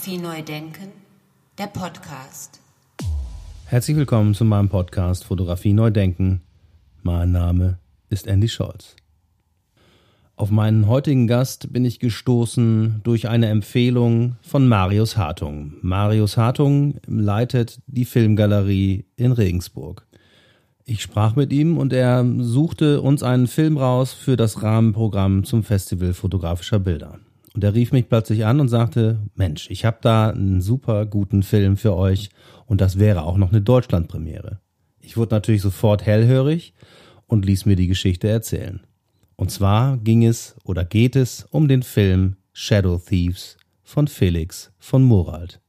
Fotografie neu denken, der Podcast. Herzlich willkommen zu meinem Podcast Fotografie neu denken. Mein Name ist Andy Scholz. Auf meinen heutigen Gast bin ich gestoßen durch eine Empfehlung von Marius Hartung. Marius Hartung leitet die Filmgalerie in Regensburg. Ich sprach mit ihm und er suchte uns einen Film raus für das Rahmenprogramm zum Festival fotografischer Bilder. Und er rief mich plötzlich an und sagte, Mensch, ich habe da einen super guten Film für euch und das wäre auch noch eine Deutschlandpremiere. Ich wurde natürlich sofort hellhörig und ließ mir die Geschichte erzählen. Und zwar ging es oder geht es um den Film Shadow Thieves von Felix von Morald.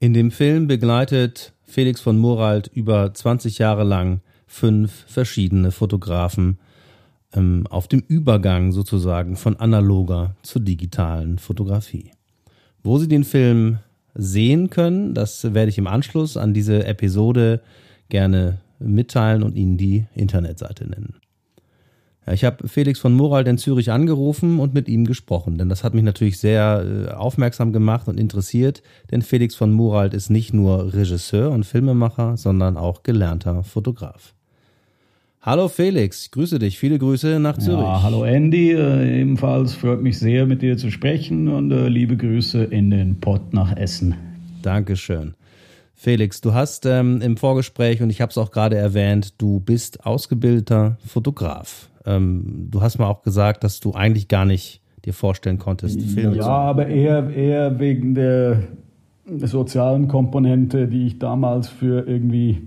In dem Film begleitet Felix von Morald über 20 Jahre lang fünf verschiedene Fotografen ähm, auf dem Übergang sozusagen von analoger zur digitalen Fotografie. Wo Sie den Film sehen können, das werde ich im Anschluss an diese Episode gerne mitteilen und Ihnen die Internetseite nennen. Ich habe Felix von Morald in Zürich angerufen und mit ihm gesprochen, denn das hat mich natürlich sehr äh, aufmerksam gemacht und interessiert, denn Felix von Morald ist nicht nur Regisseur und Filmemacher, sondern auch gelernter Fotograf. Hallo Felix, ich grüße dich. Viele Grüße nach Zürich. Ja, hallo Andy, äh, ebenfalls freut mich sehr, mit dir zu sprechen und äh, liebe Grüße in den Pott nach Essen. Dankeschön. Felix, du hast ähm, im Vorgespräch, und ich habe es auch gerade erwähnt, du bist ausgebildeter Fotograf. Ähm, du hast mal auch gesagt, dass du eigentlich gar nicht dir vorstellen konntest, Filme ja, zu. Ja, aber eher, eher wegen der sozialen Komponente, die ich damals für irgendwie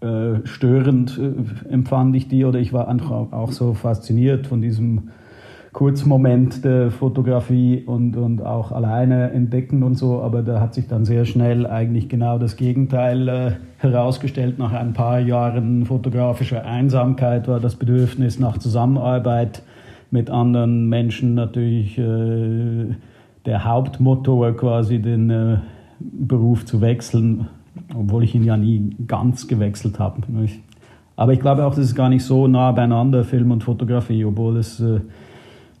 äh, störend äh, empfand ich die oder ich war auch so fasziniert von diesem Kurzmoment der Fotografie und, und auch alleine entdecken und so, aber da hat sich dann sehr schnell eigentlich genau das Gegenteil äh, herausgestellt. Nach ein paar Jahren fotografischer Einsamkeit war das Bedürfnis nach Zusammenarbeit mit anderen Menschen natürlich äh, der Hauptmotor, quasi den äh, Beruf zu wechseln obwohl ich ihn ja nie ganz gewechselt habe. Aber ich glaube auch, das ist gar nicht so nah beieinander, Film und Fotografie, obwohl es äh,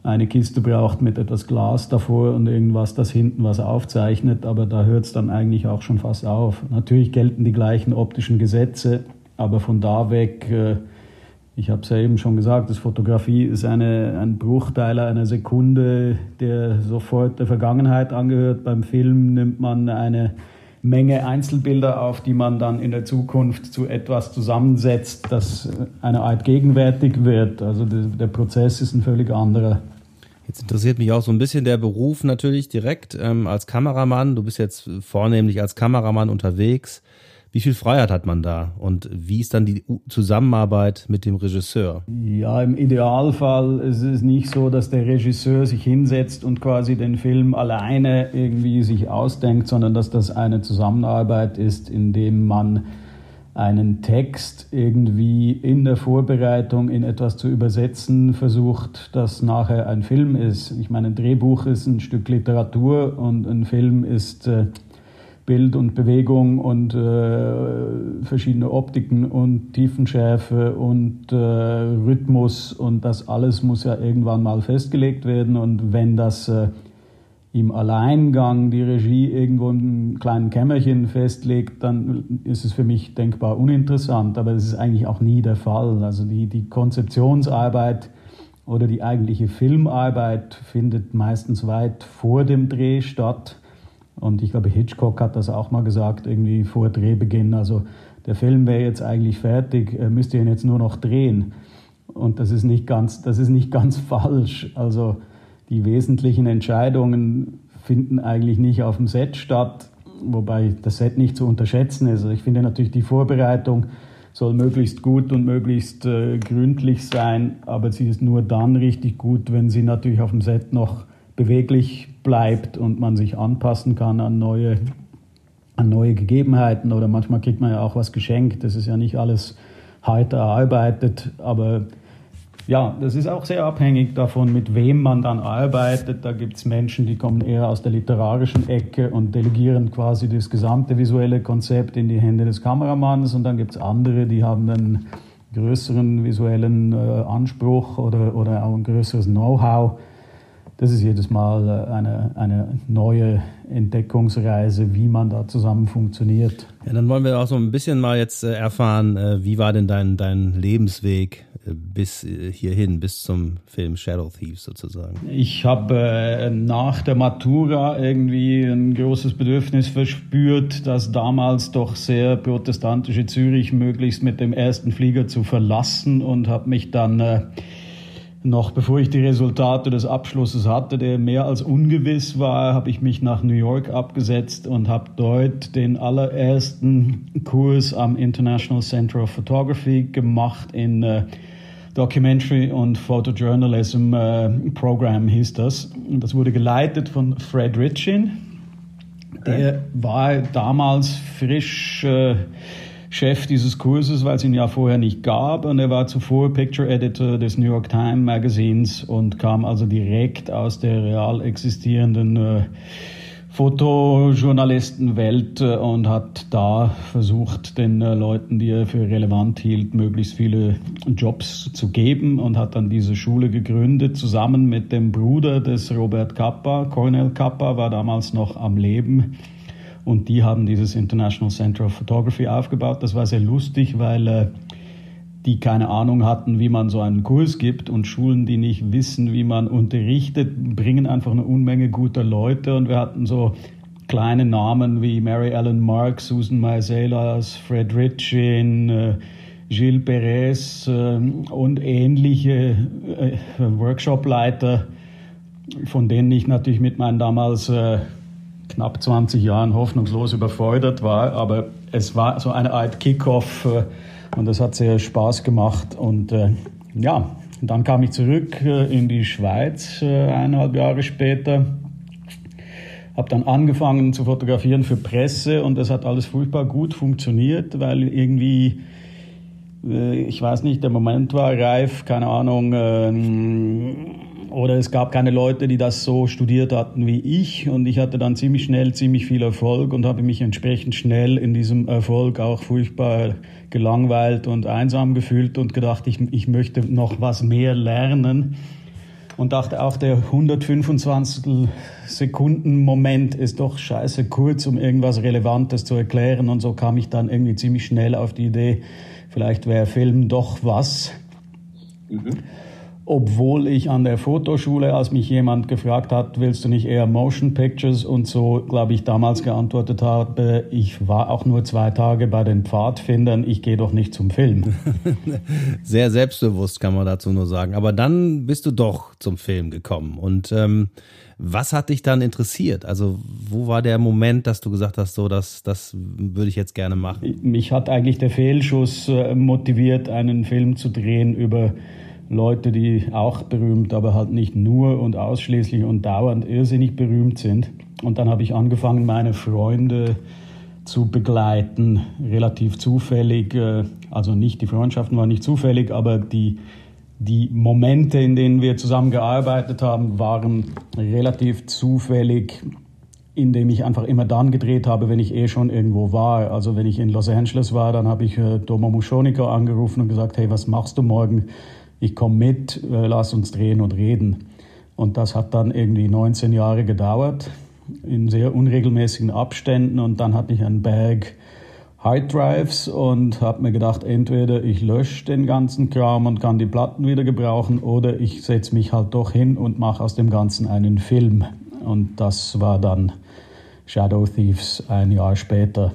eine Kiste braucht mit etwas Glas davor und irgendwas, das hinten was aufzeichnet, aber da hört es dann eigentlich auch schon fast auf. Natürlich gelten die gleichen optischen Gesetze, aber von da weg, äh, ich habe es ja eben schon gesagt, das Fotografie ist eine, ein Bruchteil einer Sekunde, der sofort der Vergangenheit angehört. Beim Film nimmt man eine Menge Einzelbilder auf, die man dann in der Zukunft zu etwas zusammensetzt, das eine Art gegenwärtig wird. Also der, Prozess ist ein völlig anderer. Jetzt interessiert mich auch so ein bisschen der Beruf natürlich direkt ähm, als Kameramann. Du bist jetzt vornehmlich als Kameramann unterwegs. Wie viel Freiheit hat man da und wie ist dann die Zusammenarbeit mit dem Regisseur? Ja, im Idealfall ist es nicht so, dass der Regisseur sich hinsetzt und quasi den Film alleine irgendwie sich ausdenkt, sondern dass das eine Zusammenarbeit ist, in dem man einen Text irgendwie in der Vorbereitung in etwas zu übersetzen versucht, das nachher ein Film ist. Ich meine, ein Drehbuch ist ein Stück Literatur und ein Film ist äh, Bild und Bewegung und äh, verschiedene Optiken und Tiefenschärfe und äh, Rhythmus und das alles muss ja irgendwann mal festgelegt werden. Und wenn das äh, im Alleingang die Regie irgendwo im kleinen Kämmerchen festlegt, dann ist es für mich denkbar uninteressant, aber es ist eigentlich auch nie der Fall. Also die, die Konzeptionsarbeit oder die eigentliche Filmarbeit findet meistens weit vor dem Dreh statt und ich glaube, Hitchcock hat das auch mal gesagt, irgendwie vor Drehbeginn. Also der Film wäre jetzt eigentlich fertig, er müsste ihn jetzt nur noch drehen. Und das ist nicht ganz, das ist nicht ganz falsch. Also die wesentlichen Entscheidungen finden eigentlich nicht auf dem Set statt, wobei das Set nicht zu unterschätzen ist. Also ich finde natürlich die Vorbereitung soll möglichst gut und möglichst äh, gründlich sein, aber sie ist nur dann richtig gut, wenn sie natürlich auf dem Set noch beweglich bleibt und man sich anpassen kann an neue, an neue Gegebenheiten oder manchmal kriegt man ja auch was geschenkt. Das ist ja nicht alles hart erarbeitet, aber ja, das ist auch sehr abhängig davon, mit wem man dann arbeitet. Da gibt es Menschen, die kommen eher aus der literarischen Ecke und delegieren quasi das gesamte visuelle Konzept in die Hände des Kameramanns. Und dann gibt es andere, die haben einen größeren visuellen äh, Anspruch oder, oder auch ein größeres Know-how das ist jedes Mal äh, eine, eine neue Entdeckungsreise, wie man da zusammen funktioniert. Ja, dann wollen wir auch so ein bisschen mal jetzt äh, erfahren, äh, wie war denn dein, dein Lebensweg bis hierhin, bis zum Film Shadow Thieves sozusagen? Ich habe nach der Matura irgendwie ein großes Bedürfnis verspürt, das damals doch sehr protestantische Zürich möglichst mit dem ersten Flieger zu verlassen und habe mich dann noch bevor ich die Resultate des Abschlusses hatte, der mehr als ungewiss war, habe ich mich nach New York abgesetzt und habe dort den allerersten Kurs am International Center of Photography gemacht in äh, Documentary und Photojournalism äh, Program hieß das. Und das wurde geleitet von Fred Ritchin. Der war damals frisch äh, Chef dieses Kurses, weil es ihn ja vorher nicht gab. Und er war zuvor Picture Editor des New York Times Magazins und kam also direkt aus der real existierenden äh, Fotojournalistenwelt äh, und hat da versucht, den äh, Leuten, die er für relevant hielt, möglichst viele Jobs zu geben und hat dann diese Schule gegründet, zusammen mit dem Bruder des Robert Kappa. Cornel Kappa war damals noch am Leben und die haben dieses International Center of Photography aufgebaut. Das war sehr lustig, weil äh, die keine Ahnung hatten, wie man so einen Kurs gibt und Schulen, die nicht wissen, wie man unterrichtet, bringen einfach eine Unmenge guter Leute und wir hatten so kleine Namen wie Mary Ellen Mark, Susan Maiselas, Fred Ritchin, äh, Gilles Perez äh, und ähnliche äh, Workshopleiter, von denen ich natürlich mit meinen damals knapp 20 Jahren hoffnungslos überfordert war. Aber es war so eine Art Kickoff äh, und das hat sehr Spaß gemacht. Und äh, ja, dann kam ich zurück äh, in die Schweiz eineinhalb Jahre später. Habe dann angefangen zu fotografieren für Presse und das hat alles furchtbar gut funktioniert, weil irgendwie ich weiß nicht, der Moment war reif, keine Ahnung, oder es gab keine Leute, die das so studiert hatten wie ich. Und ich hatte dann ziemlich schnell ziemlich viel Erfolg und habe mich entsprechend schnell in diesem Erfolg auch furchtbar gelangweilt und einsam gefühlt und gedacht, ich, ich möchte noch was mehr lernen. Und dachte auch, der 125 Sekunden Moment ist doch scheiße kurz, um irgendwas Relevantes zu erklären. Und so kam ich dann irgendwie ziemlich schnell auf die Idee, vielleicht wäre Film doch was. Mhm obwohl ich an der Fotoschule, als mich jemand gefragt hat, willst du nicht eher Motion Pictures und so, glaube ich, damals geantwortet habe, ich war auch nur zwei Tage bei den Pfadfindern, ich gehe doch nicht zum Film. Sehr selbstbewusst kann man dazu nur sagen. Aber dann bist du doch zum Film gekommen. Und ähm, was hat dich dann interessiert? Also wo war der Moment, dass du gesagt hast, so das, das würde ich jetzt gerne machen? Mich hat eigentlich der Fehlschuss äh, motiviert, einen Film zu drehen über Leute, die auch berühmt, aber halt nicht nur und ausschließlich und dauernd irrsinnig berühmt sind. Und dann habe ich angefangen, meine Freunde zu begleiten, relativ zufällig. Äh, also nicht, die Freundschaften waren nicht zufällig, aber die, die Momente, in denen wir zusammen gearbeitet haben, waren relativ zufällig, indem ich einfach immer dann gedreht habe, wenn ich eh schon irgendwo war. Also wenn ich in Los Angeles war, dann habe ich äh, Doma Muschonika angerufen und gesagt, hey, was machst du morgen? Ich komme mit, äh, lass uns drehen und reden. Und das hat dann irgendwie 19 Jahre gedauert, in sehr unregelmäßigen Abständen. Und dann hatte ich einen Bag Hard Drives und habe mir gedacht, entweder ich lösche den ganzen Kram und kann die Platten wieder gebrauchen oder ich setze mich halt doch hin und mache aus dem Ganzen einen Film. Und das war dann Shadow Thieves ein Jahr später.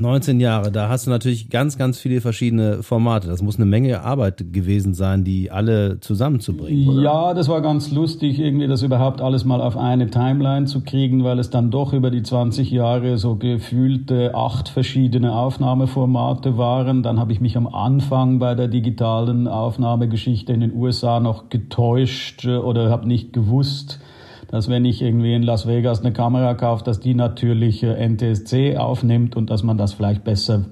19 Jahre, da hast du natürlich ganz, ganz viele verschiedene Formate. Das muss eine Menge Arbeit gewesen sein, die alle zusammenzubringen. Oder? Ja, das war ganz lustig, irgendwie das überhaupt alles mal auf eine Timeline zu kriegen, weil es dann doch über die 20 Jahre so gefühlte acht verschiedene Aufnahmeformate waren. Dann habe ich mich am Anfang bei der digitalen Aufnahmegeschichte in den USA noch getäuscht äh, oder habe nicht gewusst, dass wenn ich irgendwie in Las Vegas eine Kamera kaufe, dass die natürlich äh, NTSC aufnimmt und dass man das vielleicht besser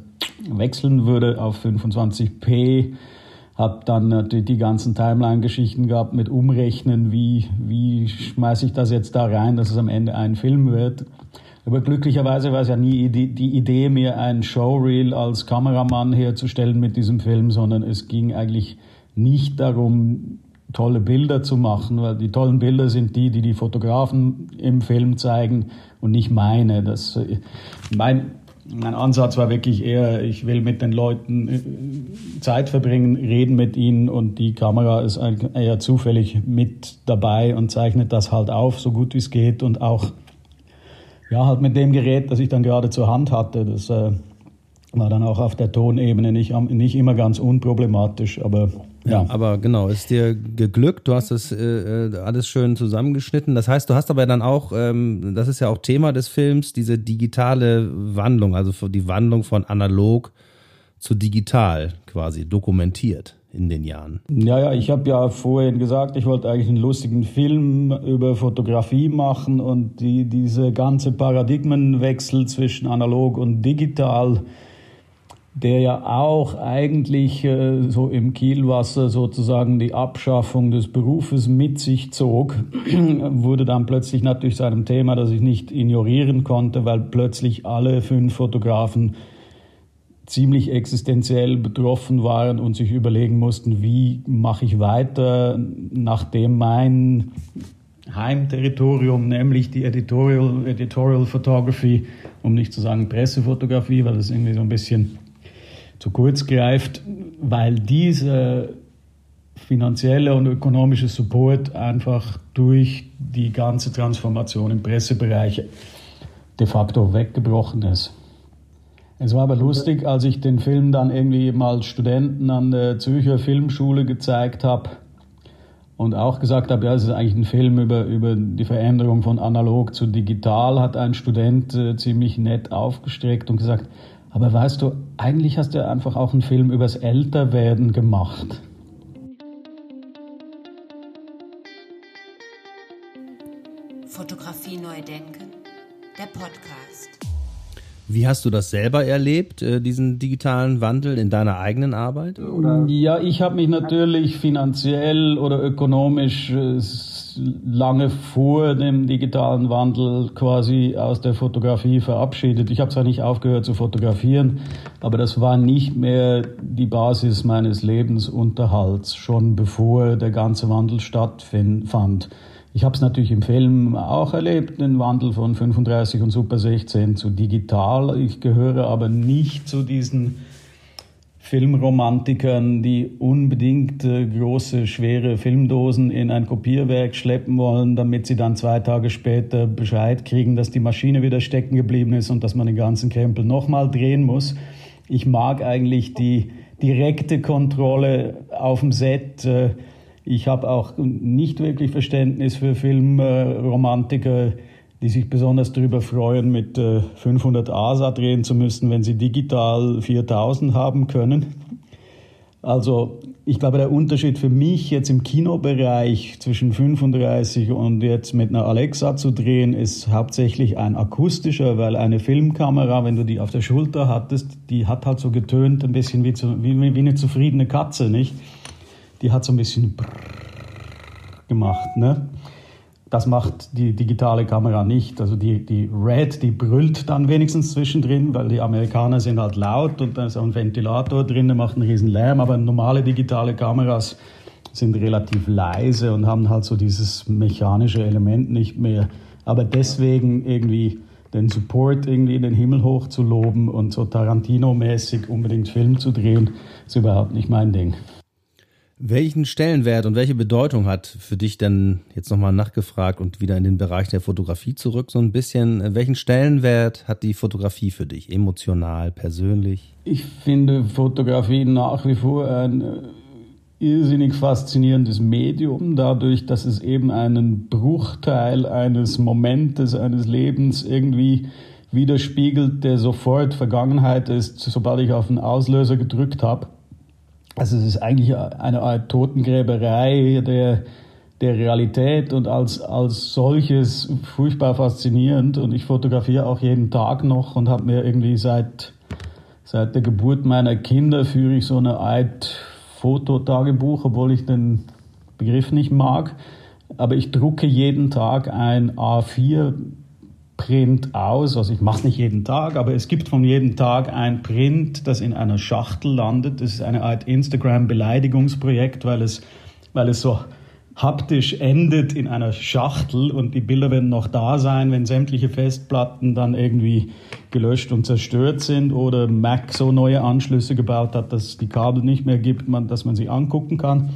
wechseln würde auf 25p. Hab dann natürlich die ganzen Timeline-Geschichten gehabt mit Umrechnen, wie, wie schmeiße ich das jetzt da rein, dass es am Ende ein Film wird. Aber glücklicherweise war es ja nie die Idee, mir ein Showreel als Kameramann herzustellen mit diesem Film, sondern es ging eigentlich nicht darum, tolle Bilder zu machen, weil die tollen Bilder sind die, die die Fotografen im Film zeigen und nicht meine. Das, äh, mein, mein Ansatz war wirklich eher, ich will mit den Leuten äh, Zeit verbringen, reden mit ihnen und die Kamera ist eher zufällig mit dabei und zeichnet das halt auf, so gut wie es geht und auch ja, halt mit dem Gerät, das ich dann gerade zur Hand hatte. Das äh, war dann auch auf der Tonebene nicht, nicht immer ganz unproblematisch, aber ja. Aber genau, ist dir geglückt, du hast das äh, äh, alles schön zusammengeschnitten. Das heißt, du hast aber dann auch, ähm, das ist ja auch Thema des Films, diese digitale Wandlung, also die Wandlung von analog zu digital quasi dokumentiert in den Jahren. Ja, ja, ich habe ja vorhin gesagt, ich wollte eigentlich einen lustigen Film über Fotografie machen und die, diese ganze Paradigmenwechsel zwischen analog und digital der ja auch eigentlich äh, so im Kielwasser sozusagen die Abschaffung des Berufes mit sich zog, wurde dann plötzlich natürlich zu einem Thema, das ich nicht ignorieren konnte, weil plötzlich alle fünf Fotografen ziemlich existenziell betroffen waren und sich überlegen mussten, wie mache ich weiter, nachdem mein Heimterritorium, nämlich die Editorial, Editorial Photography, um nicht zu sagen Pressefotografie, weil das irgendwie so ein bisschen zu kurz greift, weil dieser finanzielle und ökonomische Support einfach durch die ganze Transformation im Pressebereich de facto weggebrochen ist. Es war aber lustig, als ich den Film dann irgendwie mal Studenten an der Zürcher Filmschule gezeigt habe und auch gesagt habe, ja, es ist eigentlich ein Film über, über die Veränderung von analog zu digital, hat ein Student äh, ziemlich nett aufgestreckt und gesagt, aber weißt du, eigentlich hast du einfach auch einen Film übers Älterwerden gemacht. Fotografie neu denken, der Podcast. Wie hast du das selber erlebt, äh, diesen digitalen Wandel in deiner eigenen Arbeit? Oder? Ja, ich habe mich natürlich finanziell oder ökonomisch äh, lange vor dem digitalen Wandel quasi aus der Fotografie verabschiedet. Ich habe zwar nicht aufgehört zu fotografieren, aber das war nicht mehr die Basis meines Lebensunterhalts, schon bevor der ganze Wandel stattfand. Ich habe es natürlich im Film auch erlebt, den Wandel von 35 und Super 16 zu digital. Ich gehöre aber nicht zu diesen Filmromantikern, die unbedingt äh, große, schwere Filmdosen in ein Kopierwerk schleppen wollen, damit sie dann zwei Tage später Bescheid kriegen, dass die Maschine wieder stecken geblieben ist und dass man den ganzen Krempel nochmal drehen muss. Ich mag eigentlich die direkte Kontrolle auf dem Set. Äh, ich habe auch nicht wirklich Verständnis für Filmromantiker, die sich besonders darüber freuen, mit 500 äh, ASA drehen zu müssen, wenn sie digital 4000 haben können. Also ich glaube, der Unterschied für mich jetzt im Kinobereich zwischen 35 und jetzt mit einer Alexa zu drehen, ist hauptsächlich ein akustischer, weil eine Filmkamera, wenn du die auf der Schulter hattest, die hat halt so getönt, ein bisschen wie, zu, wie, wie eine zufriedene Katze, nicht? Die hat so ein bisschen gemacht, ne? Das macht die digitale Kamera nicht. Also die, die Red, die brüllt dann wenigstens zwischendrin, weil die Amerikaner sind halt laut und da ist auch ein Ventilator drin, der macht einen riesen Lärm, aber normale digitale Kameras sind relativ leise und haben halt so dieses mechanische Element nicht mehr. Aber deswegen irgendwie den Support irgendwie in den Himmel hoch zu loben und so Tarantino-mäßig unbedingt Film zu drehen, ist überhaupt nicht mein Ding. Welchen Stellenwert und welche Bedeutung hat für dich denn jetzt nochmal nachgefragt und wieder in den Bereich der Fotografie zurück so ein bisschen? Welchen Stellenwert hat die Fotografie für dich, emotional, persönlich? Ich finde Fotografie nach wie vor ein äh, irrsinnig faszinierendes Medium, dadurch, dass es eben einen Bruchteil eines Momentes, eines Lebens irgendwie widerspiegelt, der sofort Vergangenheit ist, sobald ich auf den Auslöser gedrückt habe. Also es ist eigentlich eine Art Totengräberei der, der Realität und als, als solches furchtbar faszinierend. Und ich fotografiere auch jeden Tag noch und habe mir irgendwie seit, seit der Geburt meiner Kinder führe ich so eine Art Fototagebuch, obwohl ich den Begriff nicht mag. Aber ich drucke jeden Tag ein A4 Print aus. Also ich mache es nicht jeden Tag, aber es gibt von jedem Tag ein Print, das in einer Schachtel landet. Das ist eine Art Instagram-Beleidigungsprojekt, weil es, weil es so haptisch endet in einer Schachtel und die Bilder werden noch da sein, wenn sämtliche Festplatten dann irgendwie gelöscht und zerstört sind oder Mac so neue Anschlüsse gebaut hat, dass die Kabel nicht mehr gibt, man, dass man sie angucken kann.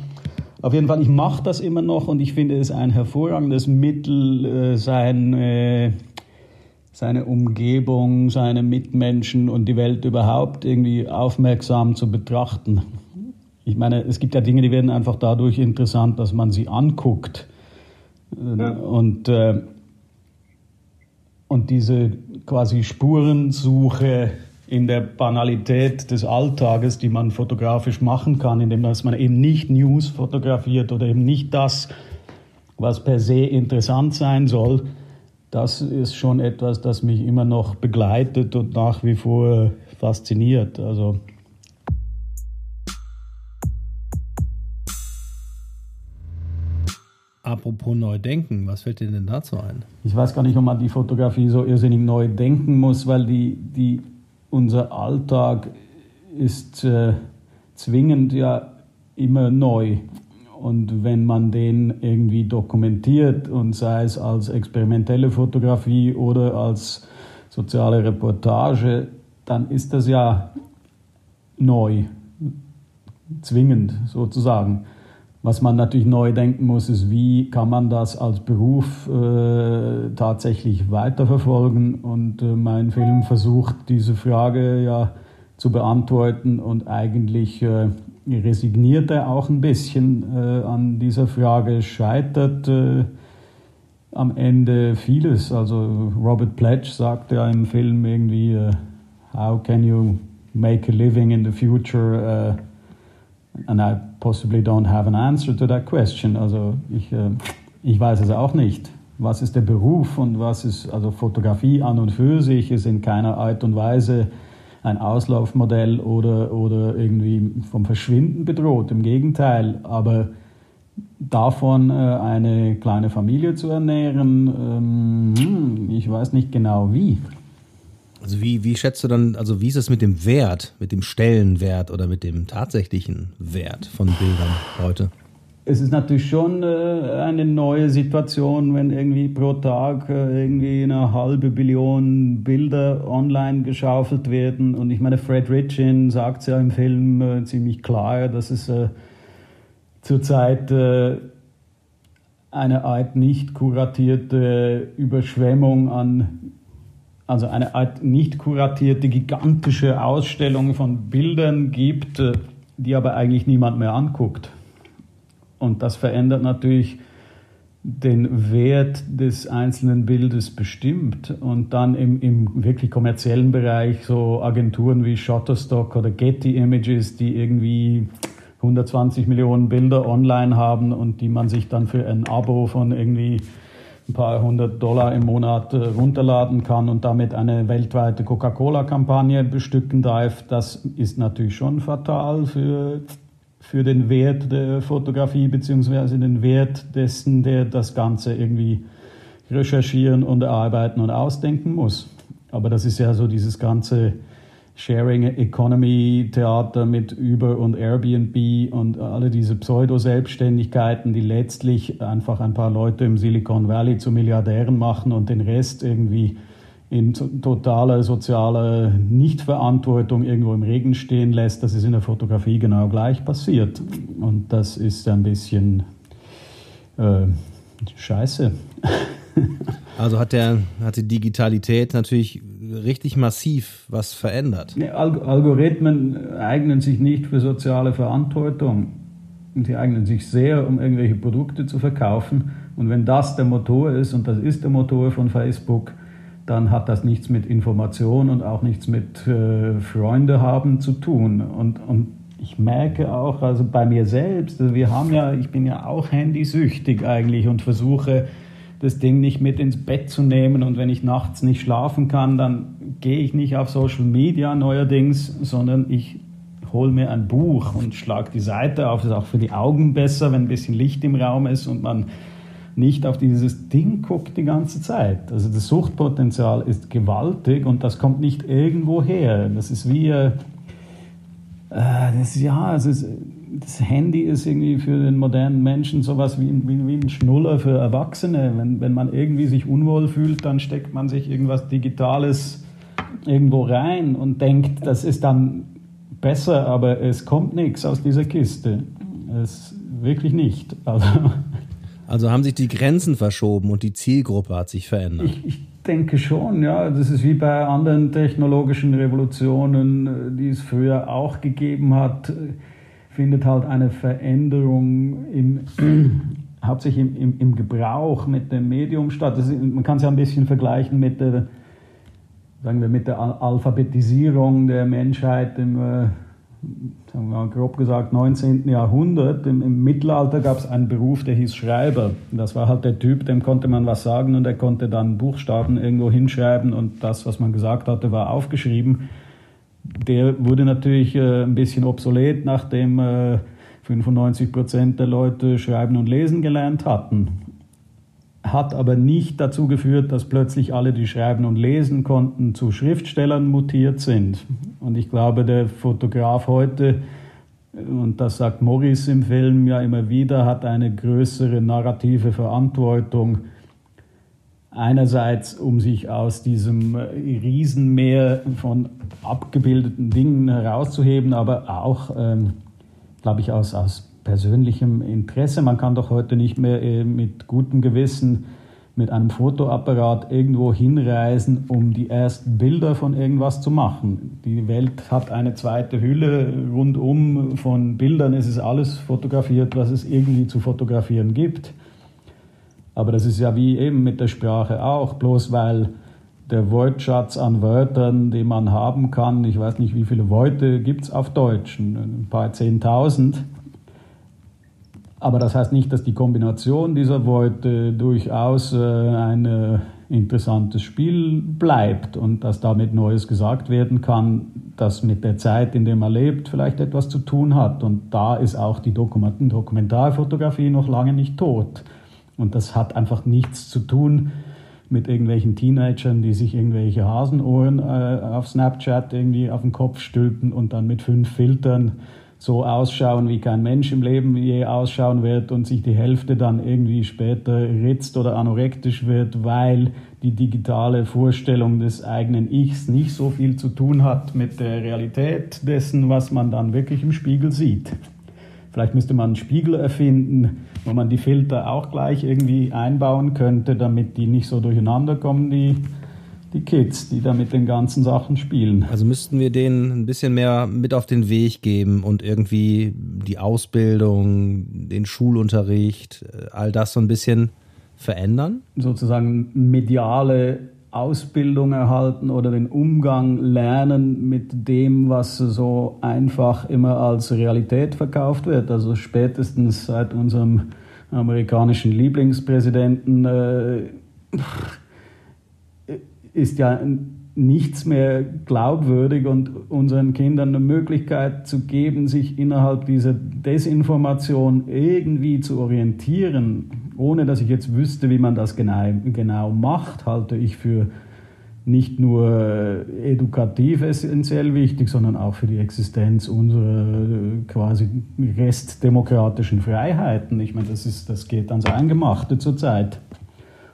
Auf jeden Fall, ich mache das immer noch und ich finde es ein hervorragendes Mittel, äh, sein, äh, seine Umgebung, seine Mitmenschen und die Welt überhaupt irgendwie aufmerksam zu betrachten. Ich meine, es gibt ja Dinge, die werden einfach dadurch interessant, dass man sie anguckt. Ja. Und, äh, und diese quasi Spurensuche in der Banalität des Alltages, die man fotografisch machen kann, indem man eben nicht News fotografiert oder eben nicht das, was per se interessant sein soll, das ist schon etwas, das mich immer noch begleitet und nach wie vor fasziniert. Also Apropos neu denken, was fällt dir denn dazu ein? Ich weiß gar nicht, ob man die Fotografie so irrsinnig neu denken muss, weil die, die, unser Alltag ist äh, zwingend ja immer neu. Und wenn man den irgendwie dokumentiert und sei es als experimentelle Fotografie oder als soziale Reportage, dann ist das ja neu, zwingend sozusagen. Was man natürlich neu denken muss, ist, wie kann man das als Beruf äh, tatsächlich weiterverfolgen? Und äh, mein Film versucht diese Frage ja zu beantworten und eigentlich äh, resigniert er auch ein bisschen äh, an dieser Frage, scheitert äh, am Ende vieles. Also Robert Pledge sagt ja im Film irgendwie, äh, how can you make a living in the future? and I possibly don't have an answer to that question. Also ich, äh, ich weiß es auch nicht. Was ist der Beruf und was ist, also Fotografie an und für sich ist in keiner Art und Weise ein Auslaufmodell oder, oder irgendwie vom Verschwinden bedroht. Im Gegenteil, aber davon äh, eine kleine Familie zu ernähren, ähm, hm, ich weiß nicht genau wie. Also wie, wie schätzt du dann, also wie ist es mit dem Wert, mit dem Stellenwert oder mit dem tatsächlichen Wert von Bildern heute? Es ist natürlich schon äh, eine neue Situation, wenn irgendwie pro Tag äh, irgendwie eine halbe Billion Bilder online geschaufelt werden. Und ich meine, Fred Richin sagt es ja im Film äh, ziemlich klar, dass es zurzeit eine Art nicht kuratierte Überschwemmung an also eine Art nicht kuratierte, gigantische Ausstellung von Bildern gibt, die aber eigentlich niemand mehr anguckt. Und das verändert natürlich den Wert des einzelnen Bildes bestimmt. Und dann im, im wirklich kommerziellen Bereich so Agenturen wie Shutterstock oder Getty Images, die irgendwie 120 Millionen Bilder online haben und die man sich dann für ein Abo von irgendwie ein paar hundert Dollar im Monat äh, runterladen kann und damit eine weltweite Coca-Cola-Kampagne bestücken darf, das ist natürlich schon fatal für, für den Wert der Fotografie beziehungsweise den Wert dessen, der das Ganze irgendwie recherchieren und erarbeiten und ausdenken muss. Aber das ist ja so dieses ganze Sharing Economy Theater mit Uber und Airbnb und alle diese Pseudo-Selbstständigkeiten, die letztlich einfach ein paar Leute im Silicon Valley zu Milliardären machen und den Rest irgendwie in totaler sozialer Nichtverantwortung irgendwo im Regen stehen lässt, das ist in der Fotografie genau gleich passiert. Und das ist ein bisschen äh, scheiße. Also hat, der, hat die Digitalität natürlich richtig massiv was verändert. Algorithmen eignen sich nicht für soziale Verantwortung. Sie eignen sich sehr, um irgendwelche Produkte zu verkaufen. Und wenn das der Motor ist, und das ist der Motor von Facebook, dann hat das nichts mit Information und auch nichts mit äh, Freunde haben zu tun. Und, und ich merke auch, also bei mir selbst, also wir haben ja, ich bin ja auch handysüchtig eigentlich und versuche das Ding nicht mit ins Bett zu nehmen und wenn ich nachts nicht schlafen kann, dann gehe ich nicht auf Social Media neuerdings, sondern ich hole mir ein Buch und schlage die Seite auf. Das ist auch für die Augen besser, wenn ein bisschen Licht im Raum ist und man nicht auf dieses Ding guckt die ganze Zeit. Also das Suchtpotenzial ist gewaltig und das kommt nicht irgendwo her. Das ist wie, äh, das ist, ja, ist, das Handy ist irgendwie für den modernen Menschen sowas wie, wie, wie ein Schnuller für Erwachsene. Wenn, wenn man irgendwie sich unwohl fühlt, dann steckt man sich irgendwas Digitales irgendwo rein und denkt, das ist dann besser, aber es kommt nichts aus dieser Kiste. Es wirklich nicht. Also, also haben sich die Grenzen verschoben und die Zielgruppe hat sich verändert. Ich, ich denke schon, ja. Das ist wie bei anderen technologischen Revolutionen, die es früher auch gegeben hat, findet halt eine Veränderung im, hauptsächlich im, im, im Gebrauch mit dem Medium statt. Ist, man kann es ja ein bisschen vergleichen mit der, sagen wir, mit der Alphabetisierung der Menschheit im äh, sagen wir mal grob gesagt, 19. Jahrhundert. Im, im Mittelalter gab es einen Beruf, der hieß Schreiber. Das war halt der Typ, dem konnte man was sagen und er konnte dann Buchstaben irgendwo hinschreiben und das, was man gesagt hatte, war aufgeschrieben. Der wurde natürlich äh, ein bisschen obsolet, nachdem äh, 95 Prozent der Leute schreiben und lesen gelernt hatten hat aber nicht dazu geführt, dass plötzlich alle, die schreiben und lesen konnten, zu Schriftstellern mutiert sind. Und ich glaube, der Fotograf heute, und das sagt Morris im Film ja immer wieder, hat eine größere narrative Verantwortung. Einerseits, um sich aus diesem Riesenmeer von abgebildeten Dingen herauszuheben, aber auch, ähm, glaube ich, aus, aus persönlichem Interesse. Man kann doch heute nicht mehr äh, mit gutem Gewissen mit einem Fotoapparat irgendwo hinreisen, um die ersten Bilder von irgendwas zu machen. Die Welt hat eine zweite Hülle rundum von Bildern. Es ist alles fotografiert, was es irgendwie zu fotografieren gibt. Aber das ist ja wie eben mit der Sprache auch, bloß weil der Wortschatz an Wörtern, den man haben kann, ich weiß nicht, wie viele Worte gibt es auf Deutsch, ein paar Zehntausend aber das heißt nicht, dass die Kombination dieser Worte durchaus äh, ein äh, interessantes Spiel bleibt und dass damit Neues gesagt werden kann, das mit der Zeit, in der man lebt, vielleicht etwas zu tun hat. Und da ist auch die Dokumentarfotografie noch lange nicht tot. Und das hat einfach nichts zu tun mit irgendwelchen Teenagern, die sich irgendwelche Hasenohren äh, auf Snapchat irgendwie auf den Kopf stülpen und dann mit fünf Filtern so ausschauen, wie kein Mensch im Leben je ausschauen wird und sich die Hälfte dann irgendwie später ritzt oder anorektisch wird, weil die digitale Vorstellung des eigenen Ichs nicht so viel zu tun hat mit der Realität dessen, was man dann wirklich im Spiegel sieht. Vielleicht müsste man einen Spiegel erfinden, wo man die Filter auch gleich irgendwie einbauen könnte, damit die nicht so durcheinander kommen, die die Kids, die da mit den ganzen Sachen spielen. Also müssten wir denen ein bisschen mehr mit auf den Weg geben und irgendwie die Ausbildung, den Schulunterricht, äh, all das so ein bisschen verändern? Sozusagen mediale Ausbildung erhalten oder den Umgang lernen mit dem, was so einfach immer als Realität verkauft wird. Also spätestens seit unserem amerikanischen Lieblingspräsidenten äh, ist ja nichts mehr glaubwürdig und unseren Kindern eine Möglichkeit zu geben, sich innerhalb dieser Desinformation irgendwie zu orientieren, ohne dass ich jetzt wüsste, wie man das genau, genau macht, halte ich für nicht nur edukativ essentiell wichtig, sondern auch für die Existenz unserer quasi restdemokratischen Freiheiten. Ich meine, das, ist, das geht ans Eingemachte zurzeit.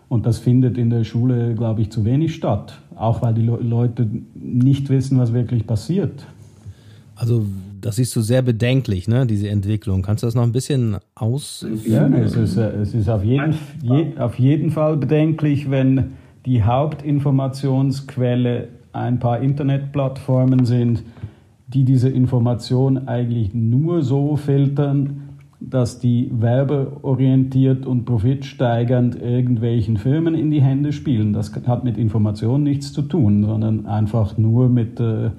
Und das findet in der Schule, glaube ich, zu wenig statt. Auch weil die Le Leute nicht wissen, was wirklich passiert. Also das siehst du sehr bedenklich, ne, diese Entwicklung. Kannst du das noch ein bisschen ausführen? Ja, es ist, es ist auf, jeden, je, auf jeden Fall bedenklich, wenn die Hauptinformationsquelle ein paar Internetplattformen sind, die diese Information eigentlich nur so filtern, dass die werbeorientiert und profitsteigernd irgendwelchen Firmen in die Hände spielen. Das hat mit Information nichts zu tun, sondern einfach nur mit äh,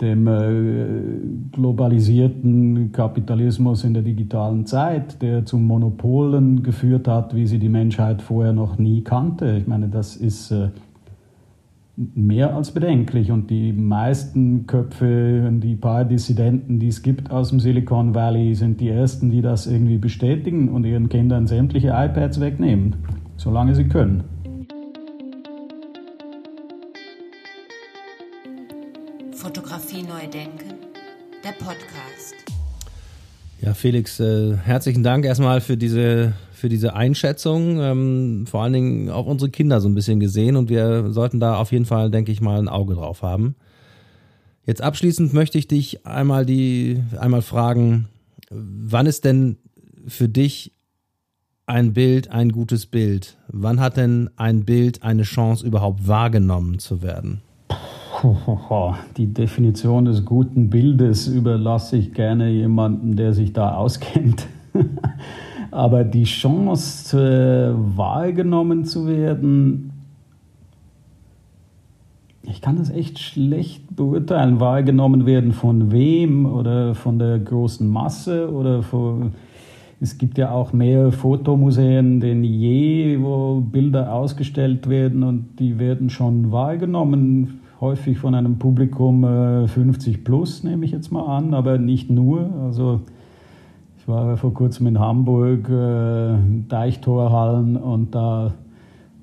dem äh, globalisierten Kapitalismus in der digitalen Zeit, der zu Monopolen geführt hat, wie sie die Menschheit vorher noch nie kannte. Ich meine, das ist äh, mehr als bedenklich. Und die meisten Köpfe, die paar Dissidenten, die es gibt aus dem Silicon Valley, sind die ersten, die das irgendwie bestätigen und ihren Kindern sämtliche iPads wegnehmen, solange sie können. Fotografie neu denken, der Podcast. Ja, Felix, äh, herzlichen Dank erstmal für diese, für diese Einschätzung. Ähm, vor allen Dingen auch unsere Kinder so ein bisschen gesehen und wir sollten da auf jeden Fall, denke ich mal, ein Auge drauf haben. Jetzt abschließend möchte ich dich einmal die, einmal fragen, wann ist denn für dich ein Bild ein gutes Bild? Wann hat denn ein Bild eine Chance, überhaupt wahrgenommen zu werden? Die Definition des guten Bildes überlasse ich gerne jemandem, der sich da auskennt. Aber die Chance, wahrgenommen zu werden, ich kann das echt schlecht beurteilen. Wahrgenommen werden von wem oder von der großen Masse oder von. Es gibt ja auch mehr Fotomuseen denn je, wo Bilder ausgestellt werden und die werden schon wahrgenommen häufig von einem Publikum 50 äh, plus, nehme ich jetzt mal an, aber nicht nur. Also ich war vor kurzem in Hamburg, äh, Deichtorhallen und da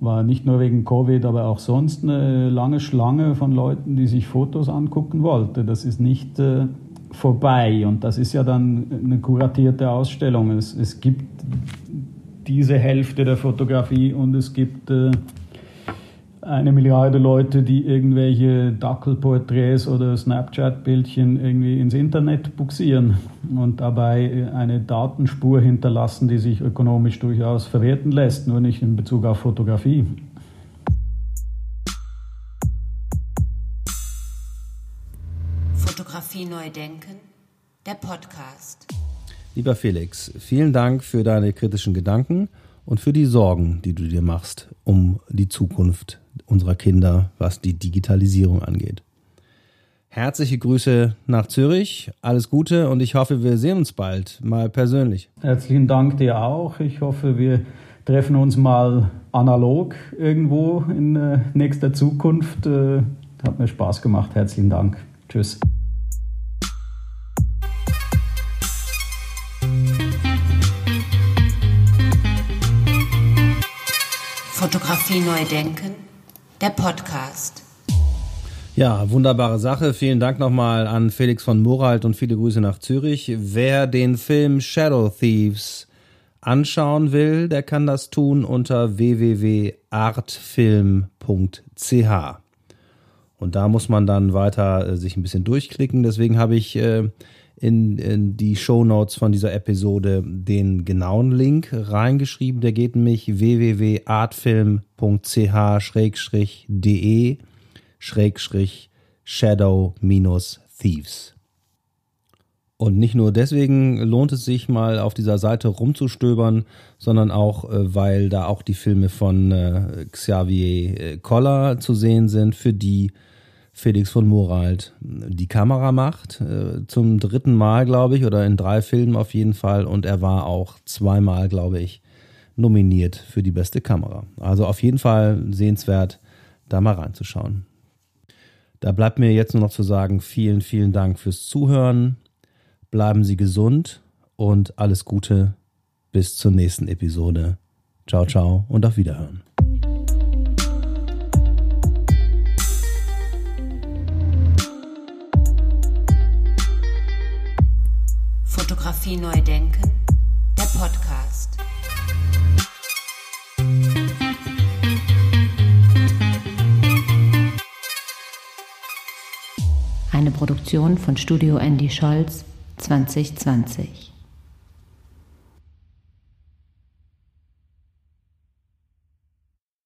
war nicht nur wegen Covid, aber auch sonst eine lange Schlange von Leuten, die sich Fotos angucken wollten. Das ist nicht äh, vorbei und das ist ja dann eine kuratierte Ausstellung. Es, es gibt diese Hälfte der Fotografie und es gibt äh, eine Milliarde Leute, die irgendwelche Dackelporträts oder Snapchat-Bildchen irgendwie ins Internet buxieren und dabei eine Datenspur hinterlassen, die sich ökonomisch durchaus verwerten lässt, nur nicht in Bezug auf Fotografie. Fotografie neu denken, der Podcast. Lieber Felix, vielen Dank für deine kritischen Gedanken und für die Sorgen, die du dir machst um die Zukunft unserer Kinder, was die Digitalisierung angeht. Herzliche Grüße nach Zürich, alles Gute und ich hoffe, wir sehen uns bald mal persönlich. Herzlichen Dank dir auch. Ich hoffe, wir treffen uns mal analog irgendwo in äh, nächster Zukunft. Äh, hat mir Spaß gemacht. Herzlichen Dank. Tschüss. Fotografie neu denken, der Podcast. Ja, wunderbare Sache. Vielen Dank nochmal an Felix von Moralt und viele Grüße nach Zürich. Wer den Film Shadow Thieves anschauen will, der kann das tun unter www.artfilm.ch. Und da muss man dann weiter äh, sich ein bisschen durchklicken. Deswegen habe ich äh, in, in die Notes von dieser Episode den genauen Link reingeschrieben. Der geht nämlich www.artfilm.ch-de Shadow-Thieves. Und nicht nur deswegen lohnt es sich mal auf dieser Seite rumzustöbern, sondern auch, äh, weil da auch die Filme von äh, Xavier Koller zu sehen sind, für die Felix von Morald die Kamera macht. Äh, zum dritten Mal, glaube ich, oder in drei Filmen auf jeden Fall. Und er war auch zweimal, glaube ich, nominiert für die beste Kamera. Also auf jeden Fall sehenswert, da mal reinzuschauen. Da bleibt mir jetzt nur noch zu sagen, vielen, vielen Dank fürs Zuhören. Bleiben Sie gesund und alles Gute. Bis zur nächsten Episode. Ciao, ciao und auf Wiederhören. Fotografie neu denken, der Podcast. Eine Produktion von Studio Andy Scholz 2020.